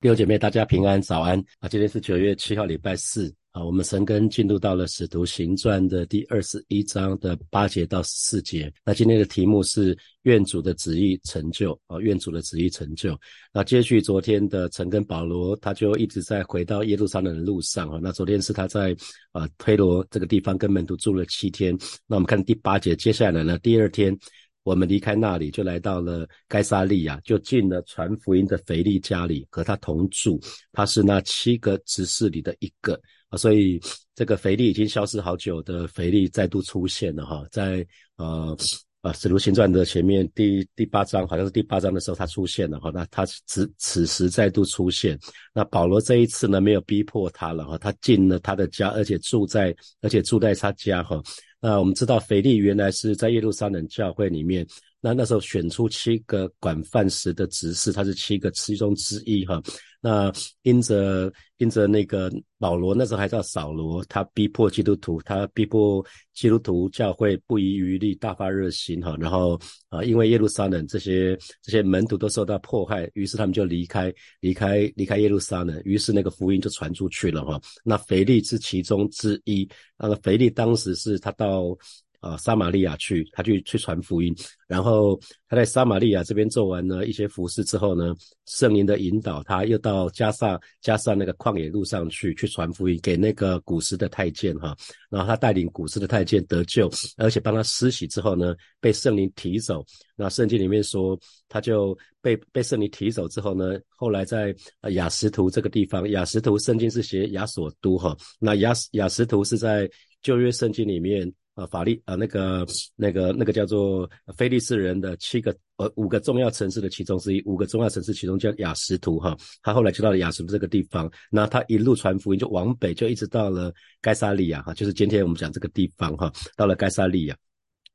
弟兄姐妹，大家平安，早安啊！今天是九月七号，礼拜四啊。我们神根进入到了使徒行传的第二十一章的八节到十四节。那今天的题目是愿主的旨意成就啊，愿主的旨意成就。那接续昨天的陈根保罗，他就一直在回到耶路撒冷的路上啊。那昨天是他在啊推罗这个地方跟门徒住了七天。那我们看第八节，接下来呢，第二天。我们离开那里，就来到了该沙利亚，就进了传福音的腓力家里，和他同住。他是那七个执事里的一个啊，所以这个腓力已经消失好久的腓力再度出现了哈，在呃啊使徒行传的前面第第八章，好像是第八章的时候他出现了哈，那他此此时再度出现。那保罗这一次呢，没有逼迫他了哈，他进了他的家，而且住在而且住在他家哈。那我们知道，腓力原来是在耶路撒冷教会里面。那那时候选出七个管饭食的执事，他是七个其中之一哈。那因着因着那个保罗那时候还叫扫罗，他逼迫基督徒，他逼迫基督徒教会不遗余力，大发热心哈。然后啊，因为耶路撒冷这些这些门徒都受到迫害，于是他们就离开离开离开耶路撒冷，于是那个福音就传出去了哈。那腓力是其中之一，那个腓力当时是他到。啊，撒玛利亚去，他去去传福音，然后他在撒玛利亚这边做完了一些服饰之后呢，圣灵的引导，他又到加萨加萨那个旷野路上去去传福音给那个古时的太监哈，然后他带领古时的太监得救，而且帮他施洗之后呢，被圣灵提走。那圣经里面说，他就被被圣灵提走之后呢，后来在雅什图这个地方，雅什图圣经是写雅索都哈，那雅雅什图是在旧约圣经里面。啊，法利啊，那个、那个、那个叫做菲利斯人的七个呃五个重要城市的其中之一，五个重要城市其中叫雅什图哈，他后来就到了雅什图这个地方，那他一路传福音就往北，就一直到了该萨利亚哈，就是今天我们讲这个地方哈，到了该萨利亚。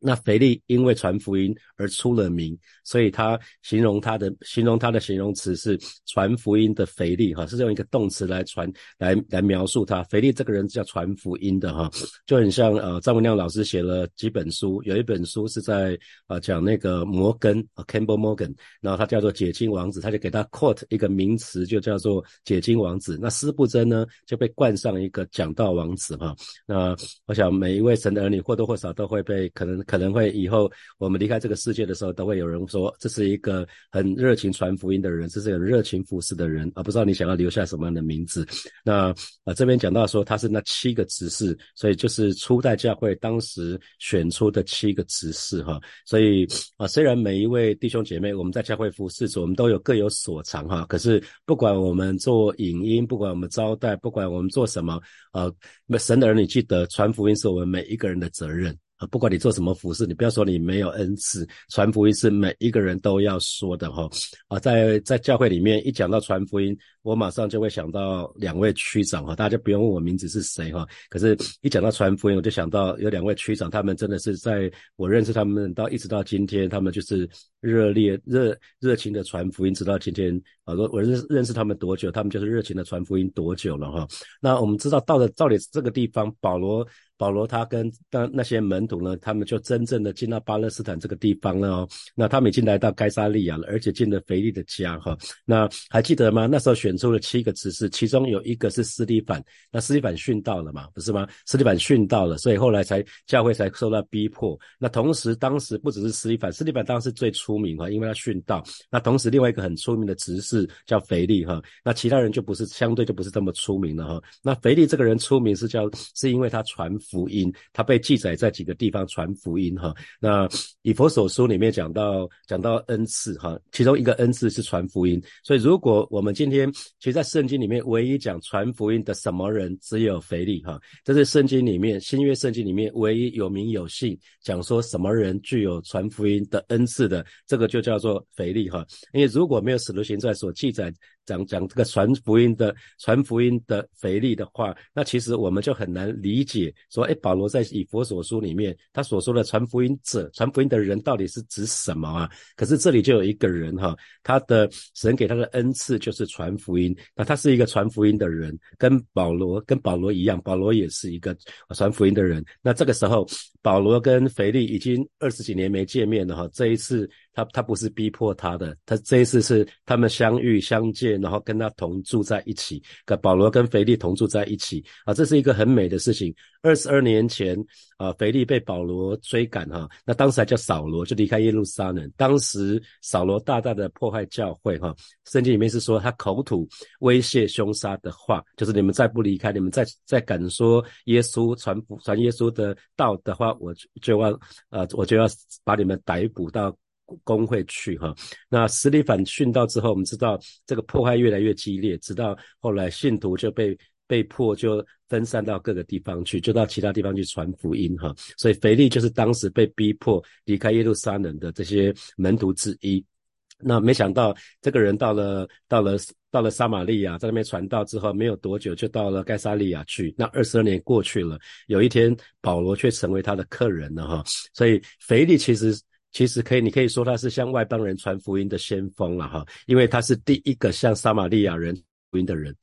那腓力因为传福音而出了名，所以他形容他的形容他的形容词是传福音的腓力哈，是用一个动词来传来来描述他。腓力这个人叫传福音的哈，就很像呃张文亮老师写了几本书，有一本书是在啊讲那个摩根啊 Campbell Morgan，然后他叫做解经王子，他就给他 quote 一个名词，就叫做解经王子。那斯布真呢就被冠上一个讲道王子哈。那我想每一位神的儿女或多或少都会被可能。可能会以后我们离开这个世界的时候，都会有人说这是一个很热情传福音的人，这是一个热情服侍的人啊！不知道你想要留下什么样的名字？那啊这边讲到说他是那七个执事，所以就是初代教会当时选出的七个执事哈。所以啊虽然每一位弟兄姐妹我们在教会服侍我们都有各有所长哈，可是不管我们做影音，不管我们招待，不管我们做什么啊，神的儿女记得传福音是我们每一个人的责任。不管你做什么服饰，你不要说你没有恩赐，传福音是每一个人都要说的哈。啊，在在教会里面一讲到传福音，我马上就会想到两位区长哈，大家不用问我名字是谁哈。可是，一讲到传福音，我就想到有两位区长，他们真的是在我认识他们到一直到今天，他们就是热烈热热情的传福音，直到今天啊。我我认认识他们多久，他们就是热情的传福音多久了哈。那我们知道到了到底这个地方，保罗。保罗他跟那那些门徒呢，他们就真正的进到巴勒斯坦这个地方了哦。那他们已经来到该沙利亚了，而且进了腓力的家哈。那还记得吗？那时候选出了七个执事，其中有一个是斯蒂凡。那斯蒂凡殉道了嘛？不是吗？斯蒂凡殉道了，所以后来才教会才受到逼迫。那同时当时不只是斯蒂凡，斯蒂凡当时最出名哈，因为他殉道。那同时另外一个很出名的执事叫腓力哈。那其他人就不是相对就不是这么出名了哈。那腓力这个人出名是叫是因为他传。福音，他被记载在几个地方传福音哈。那以佛所书里面讲到讲到恩赐哈，其中一个恩赐是传福音。所以如果我们今天其实，在圣经里面唯一讲传福音的什么人，只有腓力哈。这是圣经里面新约圣经里面唯一有名有姓讲说什么人具有传福音的恩赐的，这个就叫做腓力哈。因为如果没有使徒行传所记载。讲讲这个传福音的传福音的腓力的话，那其实我们就很难理解，说，哎，保罗在以佛所书里面，他所说的传福音者、传福音的人到底是指什么啊？可是这里就有一个人哈，他的神给他的恩赐就是传福音，那他是一个传福音的人，跟保罗跟保罗一样，保罗也是一个传福音的人。那这个时候，保罗跟腓力已经二十几年没见面了哈，这一次他他不是逼迫他的，他这一次是他们相遇相见，然后跟他同住在一起，跟保罗跟腓力同住在一起啊，这是一个很美的事情。二十二年前啊，腓力被保罗追赶哈，那当时还叫扫罗，就离开耶路撒冷。当时扫罗大大的破坏教会哈，圣经里面是说他口吐威胁凶杀的话，就是你们再不离开，你们再再敢说耶稣传传耶稣的道的话，我就就要呃我就要把你们逮捕到公会去哈。那斯利反殉道之后，我们知道这个破坏越来越激烈，直到后来信徒就被。被迫就分散到各个地方去，就到其他地方去传福音哈。所以腓力就是当时被逼迫离开耶路撒冷的这些门徒之一。那没想到这个人到了到了到了撒玛利亚，在那边传道之后，没有多久就到了盖萨利亚去。那二十二年过去了，有一天保罗却成为他的客人了哈。所以腓力其实其实可以，你可以说他是向外邦人传福音的先锋了哈，因为他是第一个向撒玛利亚人福音的人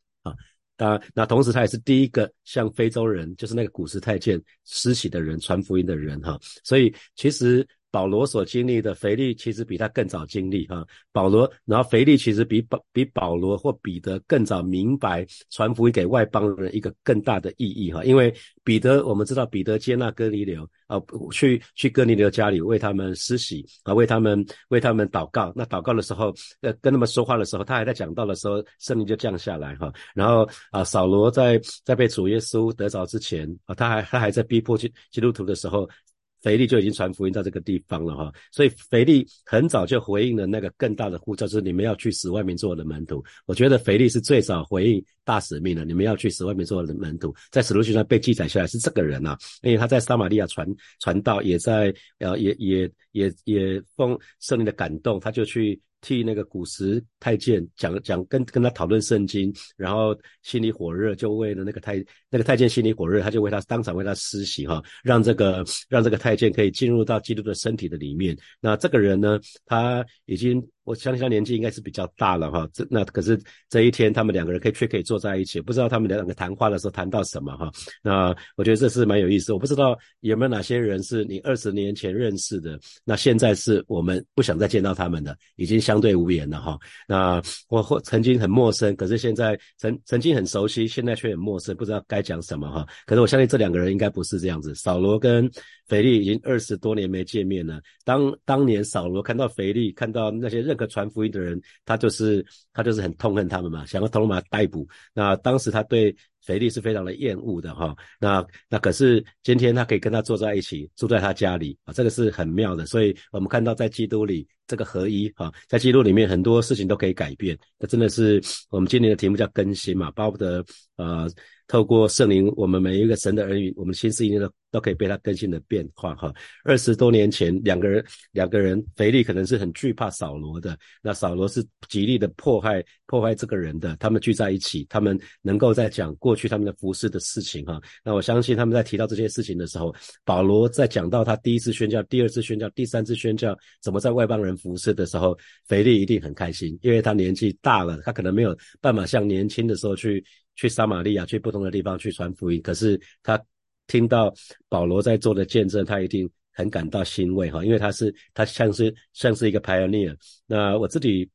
啊。那同时他也是第一个向非洲人，就是那个古时太监施洗的人传福音的人哈，所以其实。保罗所经历的，腓力其实比他更早经历哈。保罗，然后腓力其实比保比保罗或彼得更早明白传福音给外邦人一个更大的意义哈。因为彼得，我们知道彼得接纳哥尼流啊，去去哥尼流家里为他们施洗啊，为他们为他们祷告。那祷告的时候，呃，跟他们说话的时候，他还在讲道的时候，圣灵就降下来哈。然后啊，扫罗在在被主耶稣得着之前啊，他还他还在逼迫基基督徒的时候。腓力就已经传福音到这个地方了哈，所以腓力很早就回应了那个更大的呼召，就是你们要去使外面做我的门徒。我觉得腓力是最早回应大使命的，你们要去使外面做我的门徒。在使徒行传被记载下来是这个人呐，因为他在撒玛利亚传传道，也在呃也也也也奉圣灵的感动，他就去。替那个古时太监讲讲，跟跟他讨论圣经，然后心里火热，就为了那个太那个太监心里火热，他就为他当场为他施洗哈，让这个让这个太监可以进入到基督的身体的里面。那这个人呢，他已经。我相信他年纪应该是比较大了哈，这那可是这一天他们两个人可以却可以坐在一起，不知道他们两个谈话的时候谈到什么哈。那我觉得这是蛮有意思。我不知道有没有哪些人是你二十年前认识的，那现在是我们不想再见到他们的，已经相对无言了哈。那我或曾经很陌生，可是现在曾曾经很熟悉，现在却很陌生，不知道该讲什么哈。可是我相信这两个人应该不是这样子。扫罗跟腓力已经二十多年没见面了。当当年扫罗看到腓力，看到那些任何传福音的人，他就是他就是很痛恨他们嘛，想要偷马逮捕。那当时他对腓力是非常的厌恶的哈。那那可是今天他可以跟他坐在一起，住在他家里啊，这个是很妙的。所以我们看到在基督里这个合一哈，在基督里面很多事情都可以改变。那真的是我们今年的题目叫更新嘛，巴不得呃。透过圣灵，我们每一个神的儿女，我们心思意念都都可以被他更新的变化哈。二十多年前，两个人两个人，腓力可能是很惧怕扫罗的，那扫罗是极力的迫害迫害这个人的。他们聚在一起，他们能够在讲过去他们的服饰的事情哈。那我相信他们在提到这些事情的时候，保罗在讲到他第一次宣教、第二次宣教、第三次宣教怎么在外邦人服侍的时候，腓力一定很开心，因为他年纪大了，他可能没有办法像年轻的时候去。去撒玛利亚，去不同的地方去传福音。可是他听到保罗在做的见证，他一定很感到欣慰哈，因为他是他像是像是一个 pioneer。那我自己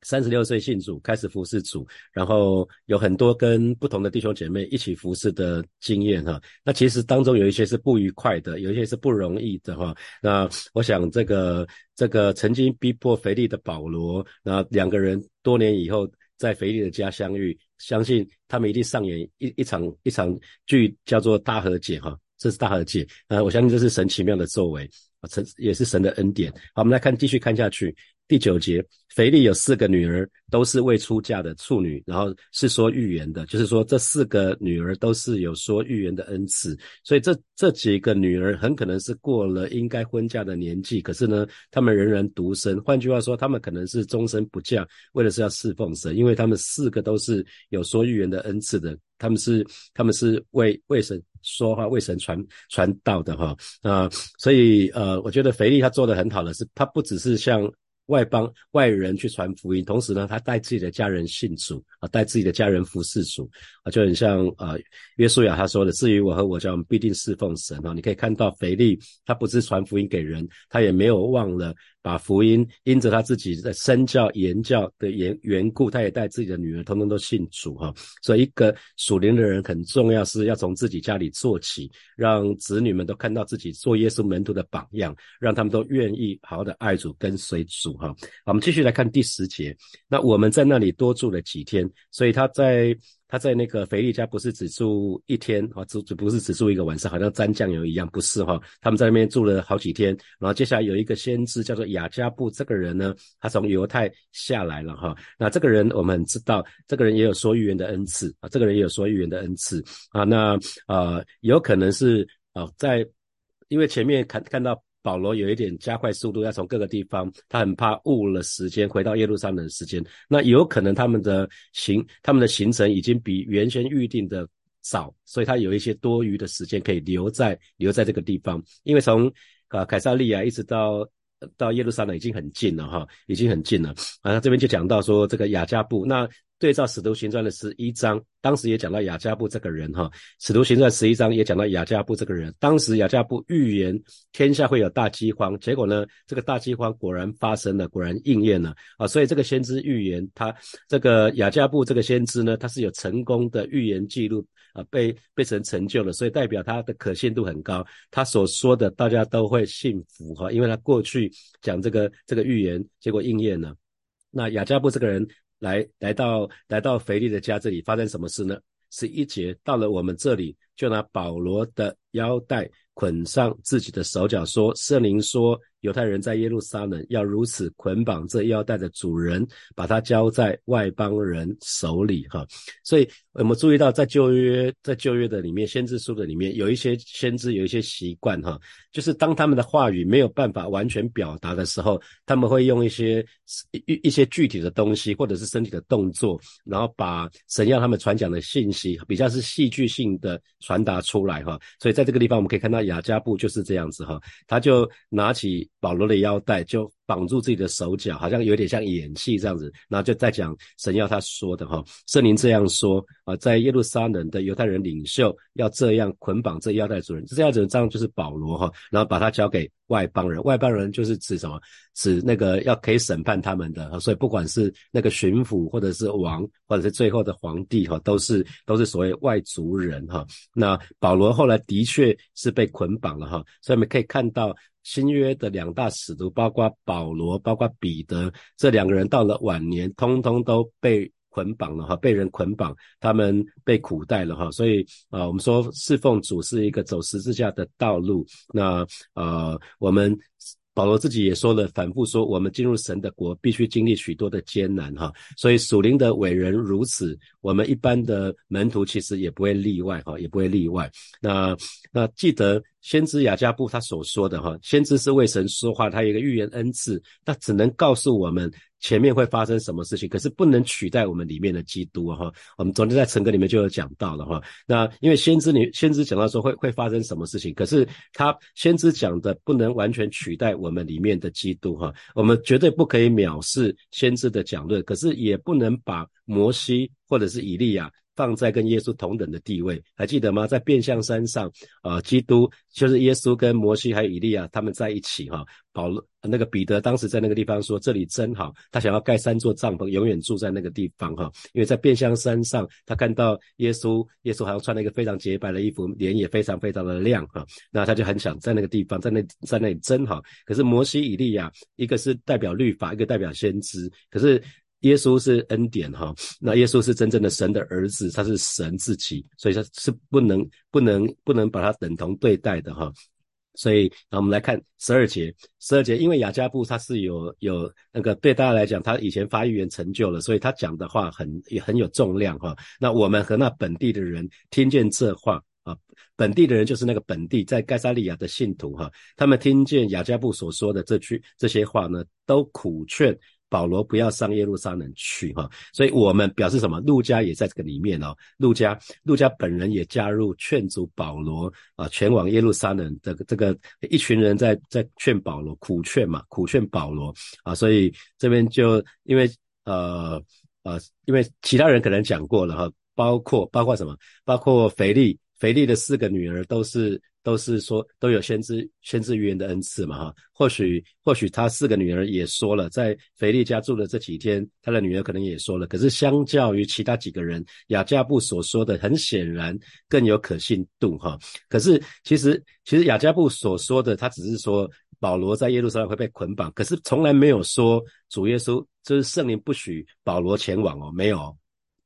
三十六岁信主，开始服侍主，然后有很多跟不同的弟兄姐妹一起服侍的经验哈。那其实当中有一些是不愉快的，有一些是不容易的哈。那我想这个这个曾经逼迫腓力的保罗，那两个人多年以后。在腓力的家相遇，相信他们一定上演一一场一场剧，叫做大和解哈，这是大和解。呃，我相信这是神奇妙的作为啊，神也是神的恩典。好，我们来看，继续看下去。第九节，腓力有四个女儿，都是未出嫁的处女，然后是说预言的，就是说这四个女儿都是有说预言的恩赐，所以这这几个女儿很可能是过了应该婚嫁的年纪，可是呢，她们仍然独身。换句话说，她们可能是终身不嫁，为的是要侍奉神，因为她们四个都是有说预言的恩赐的，他们是他们是为为神说话、为神传传道的哈啊，所以呃，我觉得腓力他做的很好的是，他不只是像。外邦外人去传福音，同时呢，他带自己的家人信主啊，带自己的家人服侍主啊，就很像啊，约书亚他说的：“至于我和我家，我们必定侍奉神。”啊，你可以看到腓力他不是传福音给人，他也没有忘了把福音因着他自己的身教言教的缘缘故，他也带自己的女儿通通都信主哈。所以一个属灵的人很重要，是要从自己家里做起，让子女们都看到自己做耶稣门徒的榜样，让他们都愿意好好的爱主跟随主。哈，我们继续来看第十节。那我们在那里多住了几天，所以他在他在那个腓力家不是只住一天啊，只只不是只住一个晚上，好像沾酱油一样，不是哈。他们在那边住了好几天，然后接下来有一个先知叫做雅加布，这个人呢，他从犹太下来了哈。那这个人我们知道，这个人也有说预言的恩赐啊，这个人也有说预言的恩赐啊。那呃，有可能是啊，在因为前面看看到。保罗有一点加快速度，要从各个地方，他很怕误了时间，回到耶路撒冷的时间。那有可能他们的行，他们的行程已经比原先预定的早，所以他有一些多余的时间可以留在留在这个地方。因为从啊凯撒利亚一直到到耶路撒冷已经很近了哈，已经很近了。啊，这边就讲到说这个雅加布那。对照使徒行传的十一章，当时也讲到雅加布这个人哈。使徒行传十一章也讲到雅加布这个人，当时雅加布预言天下会有大饥荒，结果呢，这个大饥荒果然发生了，果然应验了啊。所以这个先知预言，他这个雅加布这个先知呢，他是有成功的预言记录啊，被被成成就了，所以代表他的可信度很高，他所说的大家都会信服哈，因为他过去讲这个这个预言，结果应验了。那雅加布这个人。来来到来到腓力的家这里，发生什么事呢？十一节到了我们这里，就拿保罗的腰带捆上自己的手脚，说：“圣灵说。”犹太人在耶路撒冷要如此捆绑这腰带的主人，把它交在外邦人手里，哈。所以我们注意到，在旧约，在旧约的里面，先知书的里面，有一些先知有一些习惯，哈，就是当他们的话语没有办法完全表达的时候，他们会用一些一一些具体的东西，或者是身体的动作，然后把神要他们传讲的信息，比较是戏剧性的传达出来，哈。所以在这个地方，我们可以看到雅加布就是这样子，哈，他就拿起。保罗的腰带就绑住自己的手脚，好像有点像演戏这样子，然后就在讲神要他说的哈，圣灵这样说啊，在耶路撒冷的犹太人领袖要这样捆绑这腰带主人，这样子这样就是保罗哈，然后把他交给外邦人，外邦人就是指什么？指那个要可以审判他们的，所以不管是那个巡抚或者是王或者是最后的皇帝哈，都是都是所谓外族人哈。那保罗后来的确是被捆绑了哈，所以我们可以看到。新约的两大使徒，包括保保罗、包括彼得，这两个人到了晚年，通通都被捆绑了哈，被人捆绑，他们被苦待了哈。所以啊，我们说侍奉主是一个走十字架的道路。那呃，我们。保罗自己也说了，反复说，我们进入神的国必须经历许多的艰难，哈。所以属灵的伟人如此，我们一般的门徒其实也不会例外，哈，也不会例外。那那记得先知雅加布他所说的，哈，先知是为神说话，他有一个预言恩赐，那只能告诉我们。前面会发生什么事情？可是不能取代我们里面的基督哈。我们昨天在成歌里面就有讲到了哈。那因为先知你先知讲到说会会发生什么事情，可是他先知讲的不能完全取代我们里面的基督哈。我们绝对不可以藐视先知的讲论，可是也不能把摩西或者是以利亚。放在跟耶稣同等的地位，还记得吗？在变相山上，啊，基督就是耶稣跟摩西还有以利亚他们在一起哈。保罗那个彼得当时在那个地方说：“这里真好。”他想要盖三座帐篷，永远住在那个地方哈。因为在变相山上，他看到耶稣，耶稣好像穿了一个非常洁白的衣服，脸也非常非常的亮哈。那他就很想在那个地方，在那在那里真好。可是摩西、以利亚，一个是代表律法，一个代表先知，可是。耶稣是恩典哈，那耶稣是真正的神的儿子，他是神自己，所以他是不能不能不能把他等同对待的哈。所以，那我们来看十二节，十二节，因为雅加布他是有有那个对大家来讲，他以前发预言成就了，所以他讲的话很也很有重量哈。那我们和那本地的人听见这话啊，本地的人就是那个本地在盖萨利亚的信徒哈，他们听见雅加布所说的这句这些话呢，都苦劝。保罗不要上耶路撒冷去哈。所以我们表示什么？路加也在这个里面哦。路加路加本人也加入劝阻保罗啊，前往耶路撒冷的这个一群人在在劝保罗，苦劝嘛，苦劝保罗啊。所以这边就因为呃呃，因为其他人可能讲过了哈，包括包括什么？包括腓力。腓力的四个女儿都是都是说都有先知先知预言的恩赐嘛哈，或许或许他四个女儿也说了，在腓力家住的这几天，他的女儿可能也说了。可是相较于其他几个人，雅加布所说的很显然更有可信度哈。可是其实其实雅加布所说的，他只是说保罗在耶路撒冷会被捆绑，可是从来没有说主耶稣就是圣灵不许保罗前往哦，没有。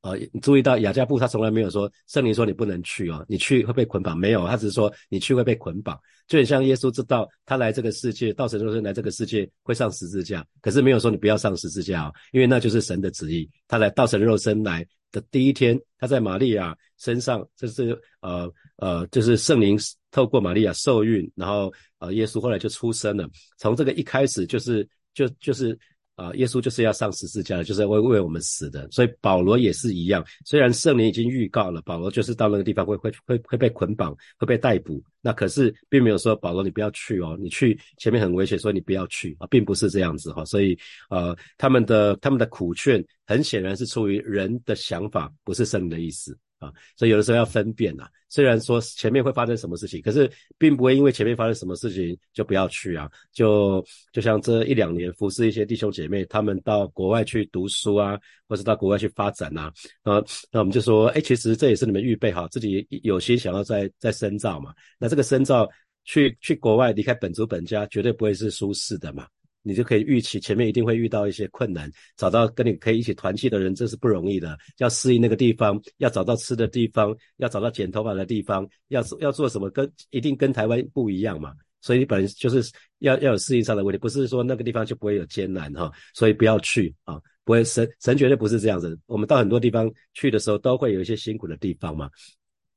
呃，注意到雅加布他从来没有说圣灵说你不能去哦，你去会被捆绑，没有，他只是说你去会被捆绑，就很像耶稣知道他来这个世界，道成肉身来这个世界会上十字架，可是没有说你不要上十字架哦，因为那就是神的旨意。他来道神肉身来的第一天，他在玛利亚身上，这是呃呃，就是圣灵透过玛利亚受孕，然后呃耶稣后来就出生了，从这个一开始就是就就是。啊，耶稣就是要上十字架的，就是为为我们死的。所以保罗也是一样，虽然圣灵已经预告了，保罗就是到那个地方会会会会被捆绑，会被逮捕。那可是并没有说保罗你不要去哦，你去前面很危险，所以你不要去啊，并不是这样子哈。所以呃，他们的他们的苦劝很显然是出于人的想法，不是圣灵的意思。啊，所以有的时候要分辨呐。虽然说前面会发生什么事情，可是并不会因为前面发生什么事情就不要去啊。就就像这一两年服侍一些弟兄姐妹，他们到国外去读书啊，或是到国外去发展呐，啊，那我们就说，哎，其实这也是你们预备好自己有心想要再再深造嘛。那这个深造去去国外离开本族本家，绝对不会是舒适的嘛。你就可以预期前面一定会遇到一些困难，找到跟你可以一起团契的人，这是不容易的。要适应那个地方，要找到吃的地方，要找到剪头发的地方，要要做什么，跟一定跟台湾不一样嘛。所以你本来就是要要有适应上的问题，不是说那个地方就不会有艰难哈。所以不要去啊，不会神神绝对不是这样子。我们到很多地方去的时候，都会有一些辛苦的地方嘛。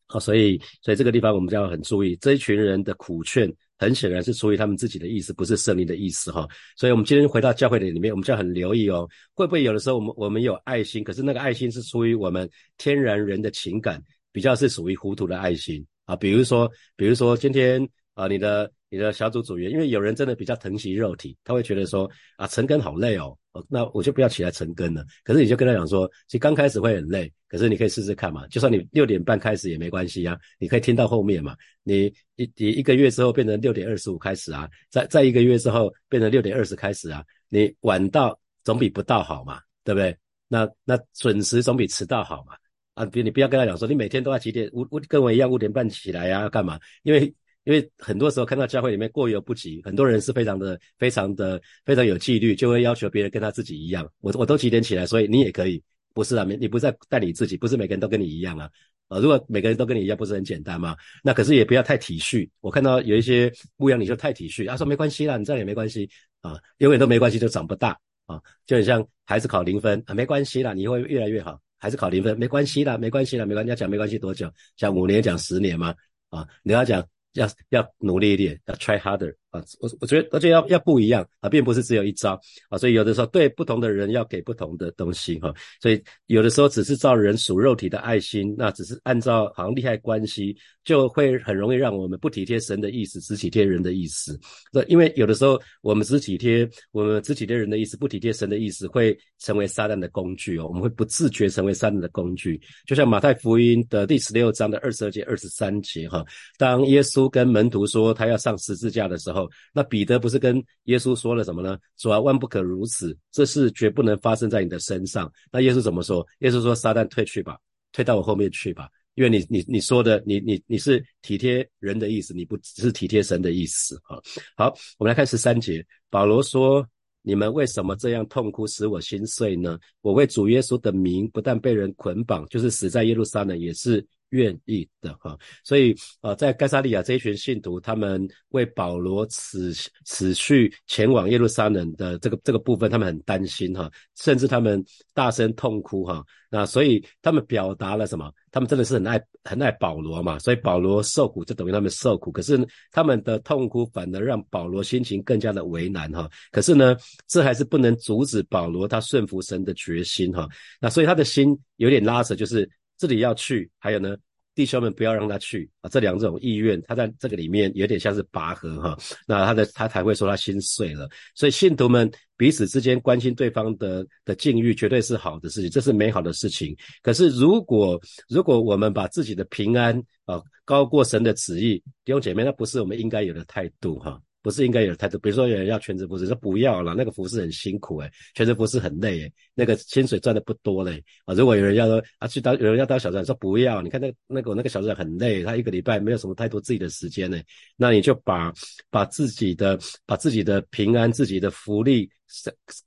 好，所以所以这个地方我们就要很注意这一群人的苦劝。很显然是出于他们自己的意思，不是圣灵的意思哈。所以，我们今天回到教会的里面，我们就要很留意哦，会不会有的时候我们我们有爱心，可是那个爱心是出于我们天然人的情感，比较是属于糊涂的爱心啊。比如说，比如说今天啊，你的。你的小组组员，因为有人真的比较疼惜肉体，他会觉得说啊，晨更好累哦，那我就不要起来晨更了。可是你就跟他讲说，其实刚开始会很累，可是你可以试试看嘛，就算你六点半开始也没关系啊，你可以听到后面嘛。你一你一个月之后变成六点二十五开始啊，在在一个月之后变成六点二十开始啊，你晚到总比不到好嘛，对不对？那那准时总比迟到好嘛。啊，比你不要跟他讲说，你每天都要几点五五跟我一样五点半起来呀，要干嘛？因为因为很多时候看到教会里面过犹不及，很多人是非常的、非常的、非常有纪律，就会要求别人跟他自己一样。我我都几点起来，所以你也可以，不是啊？你你不在带你自己，不是每个人都跟你一样啊？啊，如果每个人都跟你一样，不是很简单吗？那可是也不要太体恤。我看到有一些牧羊，你就太体恤，他说没关系啦，你这样也没关系啊，永远都没关系就长不大啊，就很像孩子考零分啊，没关系啦，你会越来越好。孩子考零分没关系啦，没关系啦，没关系。要讲没关系多久？讲五年，讲十年吗？啊，你要讲。要要努力一点，要 try harder 啊！我我觉得而且要要不一样啊，并不是只有一招啊，所以有的时候对不同的人要给不同的东西哈，所以有的时候只是照人属肉体的爱心，那只是按照好像利害关系，就会很容易让我们不体贴神的意思，只体贴人的意思。那因为有的时候我们只体贴我们只体贴人的意思，不体贴神的意思，会成为撒旦的工具哦，我们会不自觉成为撒旦的工具。就像马太福音的第十六章的二十二节、二十三节哈，当耶稣。跟门徒说他要上十字架的时候，那彼得不是跟耶稣说了什么呢？说啊，万不可如此，这事绝不能发生在你的身上。那耶稣怎么说？耶稣说：“撒旦退去吧，退到我后面去吧，因为你你你说的，你你你是体贴人的意思，你不只是体贴神的意思。”啊，好，我们来看十三节，保罗说：“你们为什么这样痛哭，使我心碎呢？我为主耶稣的名，不但被人捆绑，就是死在耶路撒冷，也是愿意的哈。所以啊，在盖萨利亚这一群信徒，他们为保罗此此去前往耶路撒冷的这个这个部分，他们很担心哈，甚至他们大声痛哭哈。那所以他们表达了什么？他们真的是很爱很爱保罗嘛？所以保罗受苦就等于他们受苦，可是他们的痛苦反而让保罗心情更加的为难哈。可是呢，这还是不能阻止保罗他顺服神的决心哈。那所以他的心有点拉扯，就是这里要去，还有呢。弟兄们，不要让他去啊！这两种意愿，他在这个里面有点像是拔河哈。那他的他才会说他心碎了。所以信徒们彼此之间关心对方的的境遇，绝对是好的事情，这是美好的事情。可是如果如果我们把自己的平安啊高过神的旨意，弟兄姐妹，那不是我们应该有的态度哈。不是应该有态度，比如说有人要全职服侍，说不要了，那个服侍很辛苦诶，全职服侍很累诶，那个薪水赚的不多嘞啊。如果有人要说啊去当，有人要当小组长，说不要，你看那那个那个小组长很累，他一个礼拜没有什么太多自己的时间呢，那你就把把自己的把自己的平安、自己的福利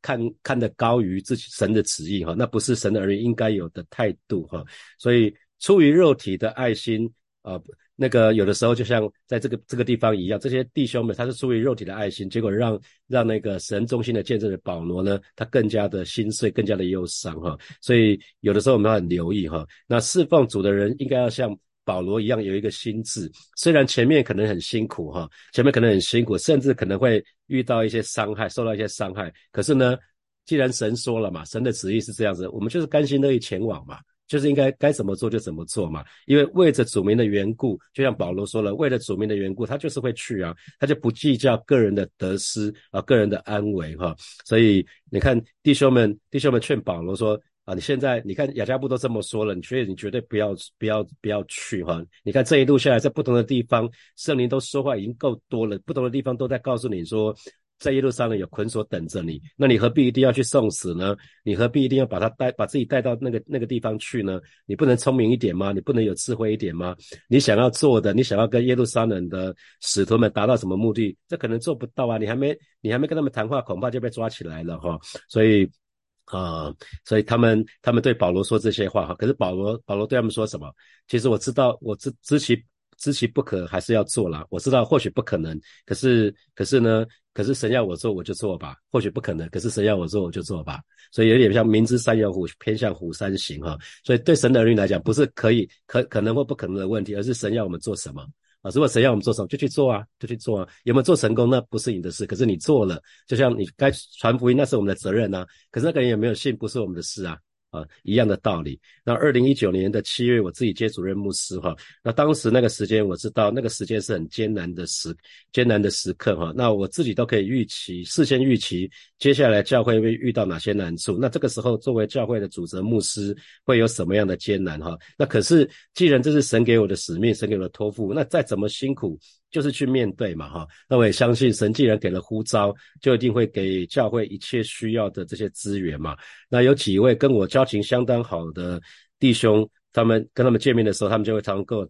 看看得高于自己神的旨意哈，那不是神的儿女应该有的态度哈。所以出于肉体的爱心啊。那个有的时候就像在这个这个地方一样，这些弟兄们他是出于肉体的爱心，结果让让那个神中心的见证的保罗呢，他更加的心碎，更加的忧伤哈。所以有的时候我们要很留意哈。那侍奉主的人应该要像保罗一样有一个心智，虽然前面可能很辛苦哈，前面可能很辛苦，甚至可能会遇到一些伤害，受到一些伤害。可是呢，既然神说了嘛，神的旨意是这样子，我们就是甘心乐意前往嘛。就是应该该怎么做就怎么做嘛，因为为着主名的缘故，就像保罗说了，为了主名的缘故，他就是会去啊，他就不计较个人的得失啊，个人的安危哈。所以你看弟兄们，弟兄们劝保罗说啊，你现在你看雅加布都这么说了，你所以你绝对不要不要不要去哈。你看这一路下来，在不同的地方，圣灵都说话已经够多了，不同的地方都在告诉你说。在耶路撒冷有捆锁等着你，那你何必一定要去送死呢？你何必一定要把他带，把自己带到那个那个地方去呢？你不能聪明一点吗？你不能有智慧一点吗？你想要做的，你想要跟耶路撒冷的使徒们达到什么目的？这可能做不到啊！你还没你还没跟他们谈话，恐怕就被抓起来了哈。所以啊，所以他们他们对保罗说这些话哈。可是保罗保罗对他们说什么？其实我知道，我知知其。知其不可，还是要做啦。我知道或许不可能，可是可是呢？可是神要我做，我就做吧。或许不可能，可是神要我做，我就做吧。所以有点像明知山有虎，偏向虎山行哈。所以对神的儿女来讲，不是可以可可能或不可能的问题，而是神要我们做什么啊？如果神要我们做什么，就去做啊，就去做啊。有没有做成功，那不是你的事。可是你做了，就像你该传福音，那是我们的责任呐。可是那个人有没有信，不是我们的事啊。啊，一样的道理。那二零一九年的七月，我自己接主任牧师哈。那当时那个时间，我知道那个时间是很艰难的时，艰难的时刻哈。那我自己都可以预期，事先预期接下来教会会遇到哪些难处。那这个时候，作为教会的主责牧师，会有什么样的艰难哈？那可是，既然这是神给我的使命，神给我的托付，那再怎么辛苦。就是去面对嘛，哈，那我也相信神既然给了呼召，就一定会给教会一切需要的这些资源嘛。那有几位跟我交情相当好的弟兄，他们跟他们见面的时候，他们就会常常跟我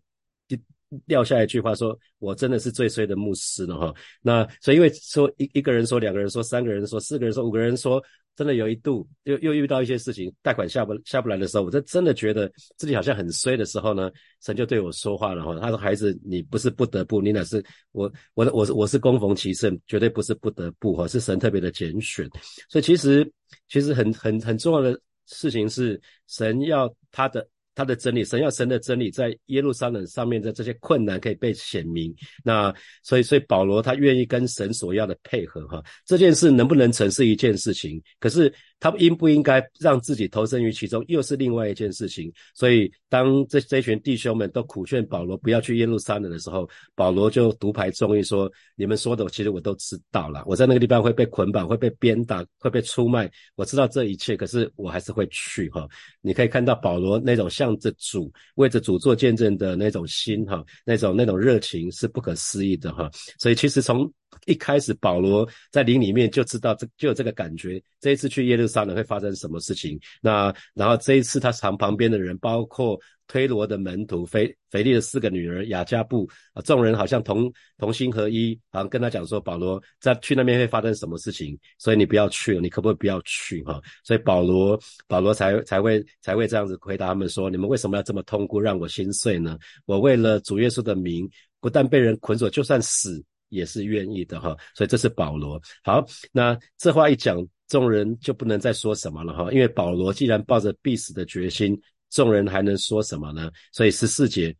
撂下一句话，说我真的是最衰的牧师了，哈。那所以因为说一一个人说，两个人说，三个人说，四个人说，五个人说。真的有一度又又遇到一些事情，贷款下不下不来的时候，我真真的觉得自己好像很衰的时候呢，神就对我说话了哈。他说：“孩子，你不是不得不，你乃是我我的我是我是供逢其胜，绝对不是不得不哈，是神特别的拣选。所以其实其实很很很重要的事情是，神要他的。”他的真理，神要神的真理，在耶路撒冷上面的这些困难可以被显明。那所以，所以保罗他愿意跟神所要的配合哈，这件事能不能成是一件事情，可是。他应不应该让自己投身于其中，又是另外一件事情。所以，当这这群弟兄们都苦劝保罗不要去耶路撒冷的时候，保罗就独排众议说：“你们说的，其实我都知道了。我在那个地方会被捆绑，会被鞭打，会被出卖。我知道这一切，可是我还是会去。哈，你可以看到保罗那种向着主、为着主做见证的那种心，哈，那种那种热情是不可思议的，哈。所以，其实从一开始保罗在灵里面就知道这就有这个感觉，这一次去耶路撒冷会发生什么事情。那然后这一次他旁旁边的人，包括推罗的门徒腓腓力的四个女儿雅加布啊，众人好像同同心合一，好像跟他讲说，保罗在去那边会发生什么事情，所以你不要去了，你可不可以不要去哈？所以保罗保罗才才会才会这样子回答他们说，你们为什么要这么痛苦，让我心碎呢？我为了主耶稣的名，不但被人捆锁，就算死。也是愿意的哈，所以这是保罗。好，那这话一讲，众人就不能再说什么了哈，因为保罗既然抱着必死的决心，众人还能说什么呢？所以十四节，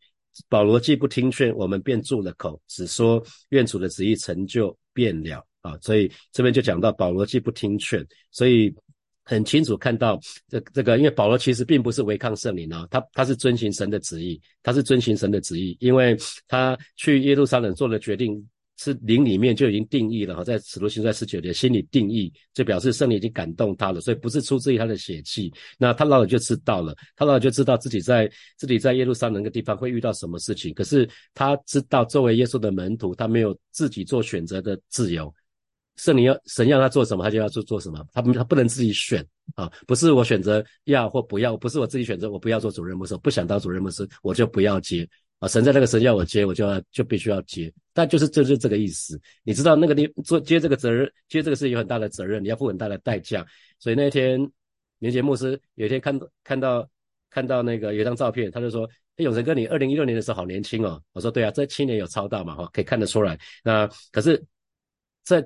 保罗既不听劝，我们便住了口，只说愿主的旨意成就便了啊。所以这边就讲到保罗既不听劝，所以很清楚看到这这个，因为保罗其实并不是违抗圣灵啊，他他是遵行神的旨意，他是遵行神的旨意，因为他去耶路撒冷做了决定。是灵里面就已经定义了哈，在使徒行传十九节心里定义，就表示圣灵已经感动他了，所以不是出自于他的血气。那他老早就知道了，他老早就知道自己在自己在耶路撒冷个地方会遇到什么事情。可是他知道作为耶稣的门徒，他没有自己做选择的自由。圣灵要神要他做什么，他就要做做什么，他他不能自己选啊，不是我选择要或不要，不是我自己选择我不要做主任牧师，不想当主任牧师，我就不要接。啊，神在那个神要我接，我就要就必须要接，但就是就是这个意思。你知道那个你做接这个责任，接这个事有很大的责任，你要付很大的代价。所以那天年节牧师有一天看看到看到那个有一张照片，他就说：“哎，永成哥，你二零一六年的时候好年轻哦。”我说：“对啊，这七年有超到嘛，哈，可以看得出来。那可是，在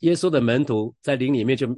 耶稣的门徒在灵里面，就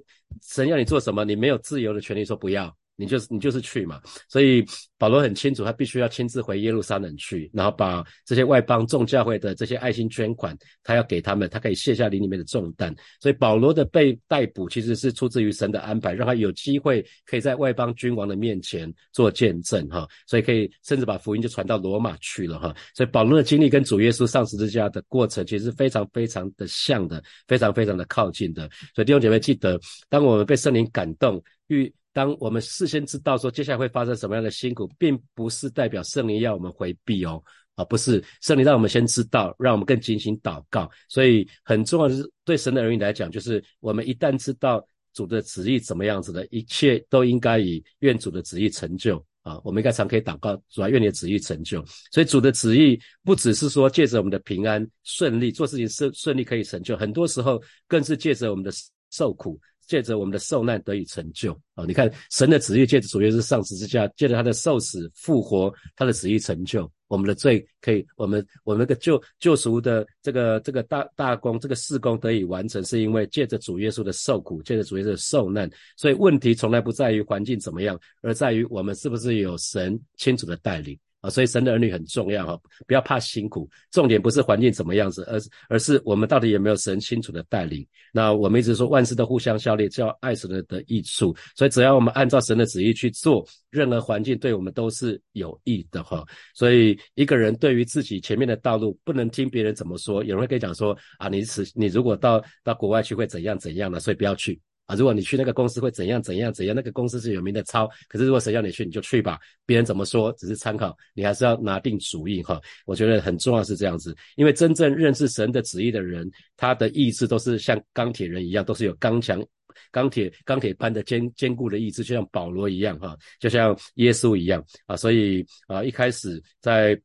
神要你做什么，你没有自由的权利说不要。”你就是你就是去嘛，所以保罗很清楚，他必须要亲自回耶路撒冷去，然后把这些外邦众教会的这些爱心捐款，他要给他们，他可以卸下灵里面的重担。所以保罗的被逮捕其实是出自于神的安排，让他有机会可以在外邦君王的面前做见证哈，所以可以甚至把福音就传到罗马去了哈。所以保罗的经历跟主耶稣上十字架的过程其实是非常非常的像的，非常非常的靠近的。所以弟兄姐妹记得，当我们被圣灵感动，遇当我们事先知道说接下来会发生什么样的辛苦，并不是代表圣灵要我们回避哦，啊，不是圣灵让我们先知道，让我们更精心祷告。所以很重要的是，对神的儿女来讲，就是我们一旦知道主的旨意怎么样子的，一切都应该以愿主的旨意成就啊。我们应该常可以祷告，主啊，愿你的旨意成就。所以主的旨意不只是说借着我们的平安顺利做事情顺顺利可以成就，很多时候更是借着我们的受苦。借着我们的受难得以成就啊！你看神的旨意，借着主耶稣上十字架，借着他的受死复活，他的旨意成就，我们的罪可以，我们我们的救救赎的这个这个大大功，这个事工得以完成，是因为借着主耶稣的受苦，借着主耶稣的受难。所以问题从来不在于环境怎么样，而在于我们是不是有神清楚的带领。啊，所以神的儿女很重要哈，不要怕辛苦。重点不是环境怎么样子，而而是我们到底有没有神清楚的带领。那我们一直说万事都互相效力，叫爱神的的益处。所以只要我们按照神的旨意去做，任何环境对我们都是有益的哈。所以一个人对于自己前面的道路，不能听别人怎么说。有人会跟你讲说啊，你此你如果到到国外去会怎样怎样的，所以不要去。啊，如果你去那个公司会怎样怎样怎样？那个公司是有名的超，可是如果谁要你去，你就去吧。别人怎么说只是参考，你还是要拿定主意哈。我觉得很重要是这样子，因为真正认识神的旨意的人，他的意志都是像钢铁人一样，都是有刚强、钢铁、钢铁般的坚坚固的意志，就像保罗一样哈，就像耶稣一样啊。所以啊，一开始在。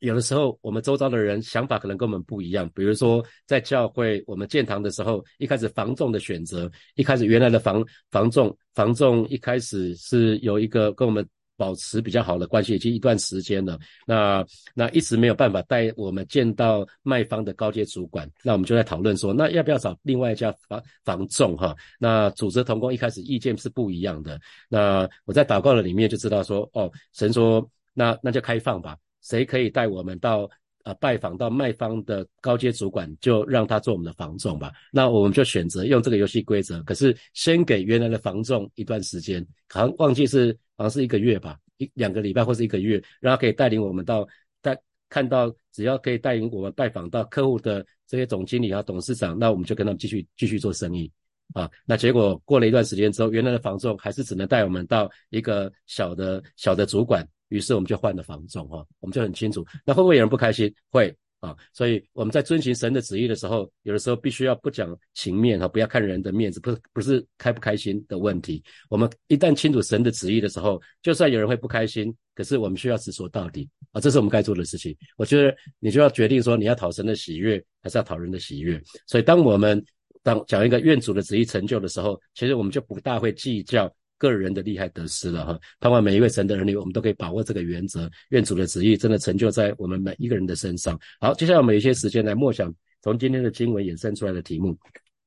有的时候，我们周遭的人想法可能跟我们不一样。比如说，在教会我们建堂的时候，一开始房仲的选择，一开始原来的房房仲房仲一开始是有一个跟我们保持比较好的关系，已经一段时间了。那那一直没有办法带我们见到卖方的高阶主管，那我们就在讨论说，那要不要找另外一家房房仲哈？那组织同工一开始意见是不一样的。那我在祷告的里面就知道说，哦，神说，那那就开放吧。谁可以带我们到呃拜访到卖方的高阶主管，就让他做我们的房仲吧。那我们就选择用这个游戏规则，可是先给原来的房仲一段时间，好像忘记是好像是一个月吧，一两个礼拜或是一个月，让他可以带领我们到带看到只要可以带领我们拜访到客户的这些总经理啊董事长，那我们就跟他们继续继续做生意啊。那结果过了一段时间之后，原来的房仲还是只能带我们到一个小的小的主管。于是我们就换了房仲哈，我们就很清楚。那会不会有人不开心？会，啊，所以我们在遵循神的旨意的时候，有的时候必须要不讲情面哈，不要看人的面子，不是不是开不开心的问题。我们一旦清楚神的旨意的时候，就算有人会不开心，可是我们需要直说到底啊，这是我们该做的事情。我觉得你就要决定说你要讨神的喜悦，还是要讨人的喜悦。所以当我们当讲一个愿主的旨意成就的时候，其实我们就不大会计较。个人的利害得失了哈，盼望每一位神的儿女，我们都可以把握这个原则，愿主的旨意真的成就在我们每一个人的身上。好，接下来我们有一些时间来默想从今天的经文衍生出来的题目。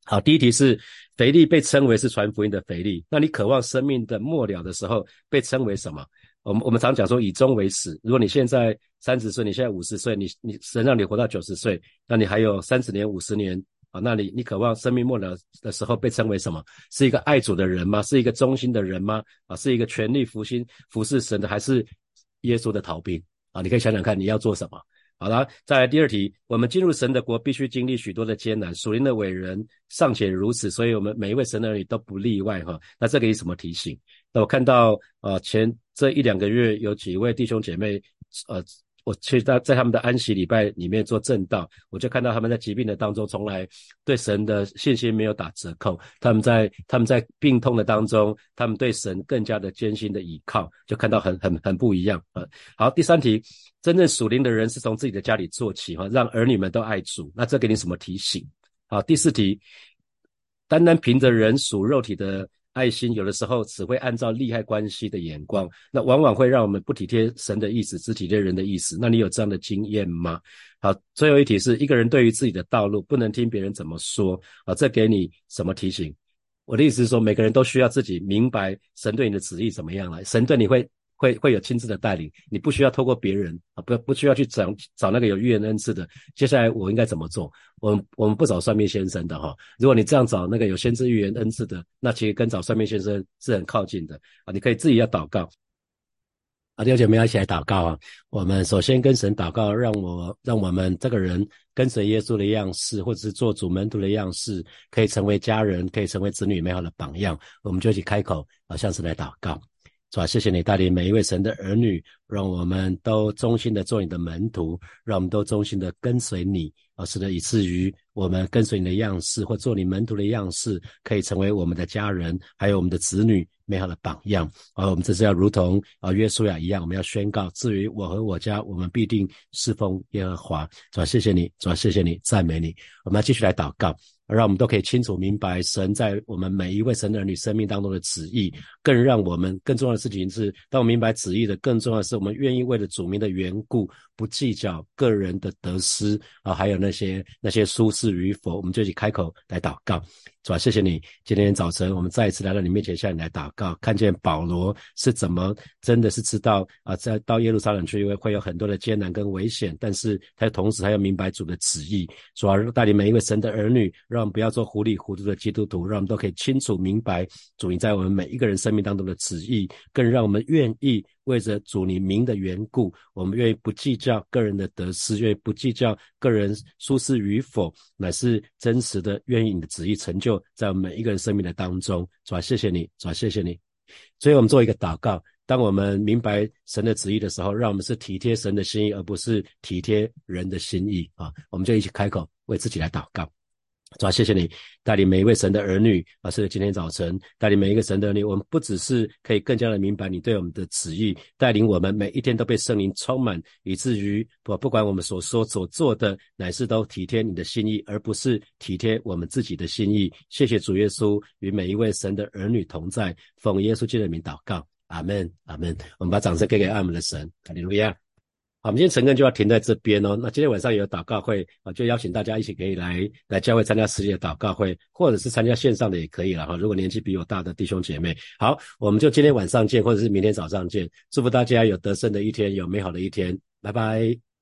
好，第一题是腓力被称为是传福音的腓力，那你渴望生命的末了的时候被称为什么？我们我们常讲说以终为始，如果你现在三十岁，你现在五十岁，你你神让你活到九十岁，那你还有三十年、五十年。啊，那你你渴望生命末了的时候被称为什么？是一个爱主的人吗？是一个忠心的人吗？啊，是一个全力服心服侍神的，还是耶稣的逃兵？啊，你可以想想看你要做什么。好了，再来第二题，我们进入神的国必须经历许多的艰难，属灵的伟人尚且如此，所以我们每一位神的儿女都不例外哈。那这个有什么提醒？那我看到啊，前这一两个月有几位弟兄姐妹呃。我去在在他们的安息礼拜里面做正道，我就看到他们在疾病的当中，从来对神的信心没有打折扣。他们在他们在病痛的当中，他们对神更加的艰辛的倚靠，就看到很很很不一样啊。好，第三题，真正属灵的人是从自己的家里做起哈，让儿女们都爱主。那这给你什么提醒？好，第四题，单单凭着人属肉体的。爱心有的时候只会按照利害关系的眼光，那往往会让我们不体贴神的意思，只体贴人的意思。那你有这样的经验吗？好，最后一题是一个人对于自己的道路不能听别人怎么说啊？这给你什么提醒？我的意思是说，每个人都需要自己明白神对你的旨意怎么样了。神对你会。会会有亲自的带领，你不需要透过别人啊，不不需要去找找那个有预言恩赐的。接下来我应该怎么做？我我们不找算命先生的哈。如果你这样找那个有先知预言恩赐的，那其实跟找算命先生是很靠近的啊。你可以自己要祷告啊，弟兄们要一起来祷告啊。我们首先跟神祷告，让我让我们这个人跟随耶稣的样式，或者是做主门徒的样式，可以成为家人，可以成为子女美好的榜样。我们就一起开口啊，向神来祷告。是吧？谢谢你带领每一位神的儿女，让我们都忠心的做你的门徒，让我们都忠心的跟随你，而使得以至于我们跟随你的样式，或做你门徒的样式，可以成为我们的家人，还有我们的子女美好的榜样。而我们这是要如同啊约书亚一样，我们要宣告：至于我和我家，我们必定侍奉耶和华。主啊，谢谢你，主啊，谢谢你，赞美你。我们要继续来祷告。让我们都可以清楚明白神在我们每一位神的儿女生命当中的旨意，更让我们更重要的事情是，当我们明白旨意的，更重要的是我们愿意为了主名的缘故，不计较个人的得失啊，还有那些那些舒适与否，我们就一起开口来祷告。主啊，谢谢你！今天早晨我们再一次来到你面前，向你来祷告，看见保罗是怎么真的是知道啊，在到耶路撒冷去，因为会有很多的艰难跟危险，但是他同时还要明白主的旨意。主啊，带领每一位神的儿女，让我们不要做糊里糊涂的基督徒，让我们都可以清楚明白主你在我们每一个人生命当中的旨意，更让我们愿意。为着主你名的缘故，我们愿意不计较个人的得失，愿意不计较个人舒适与否，乃是真实的愿意你的旨意成就在我们每一个人生命的当中。主啊，谢谢你，主啊，谢谢你。所以我们做一个祷告，当我们明白神的旨意的时候，让我们是体贴神的心意，而不是体贴人的心意啊！我们就一起开口为自己来祷告。主啊，谢谢你带领每一位神的儿女啊！是今天早晨带领每一个神的儿女，我们不只是可以更加的明白你对我们的旨意，带领我们每一天都被圣灵充满，以至于不不管我们所说所做的，乃是都体贴你的心意，而不是体贴我们自己的心意。谢谢主耶稣与每一位神的儿女同在，奉耶稣基督的名祷告，阿门，阿门。我们把掌声给给爱们的神，哈利路亚。好，我们今天晨更就要停在这边哦。那今天晚上有祷告会啊，就邀请大家一起可以来来教会参加实际的祷告会，或者是参加线上的也可以了哈。如果年纪比我大的弟兄姐妹，好，我们就今天晚上见，或者是明天早上见。祝福大家有得胜的一天，有美好的一天，拜拜。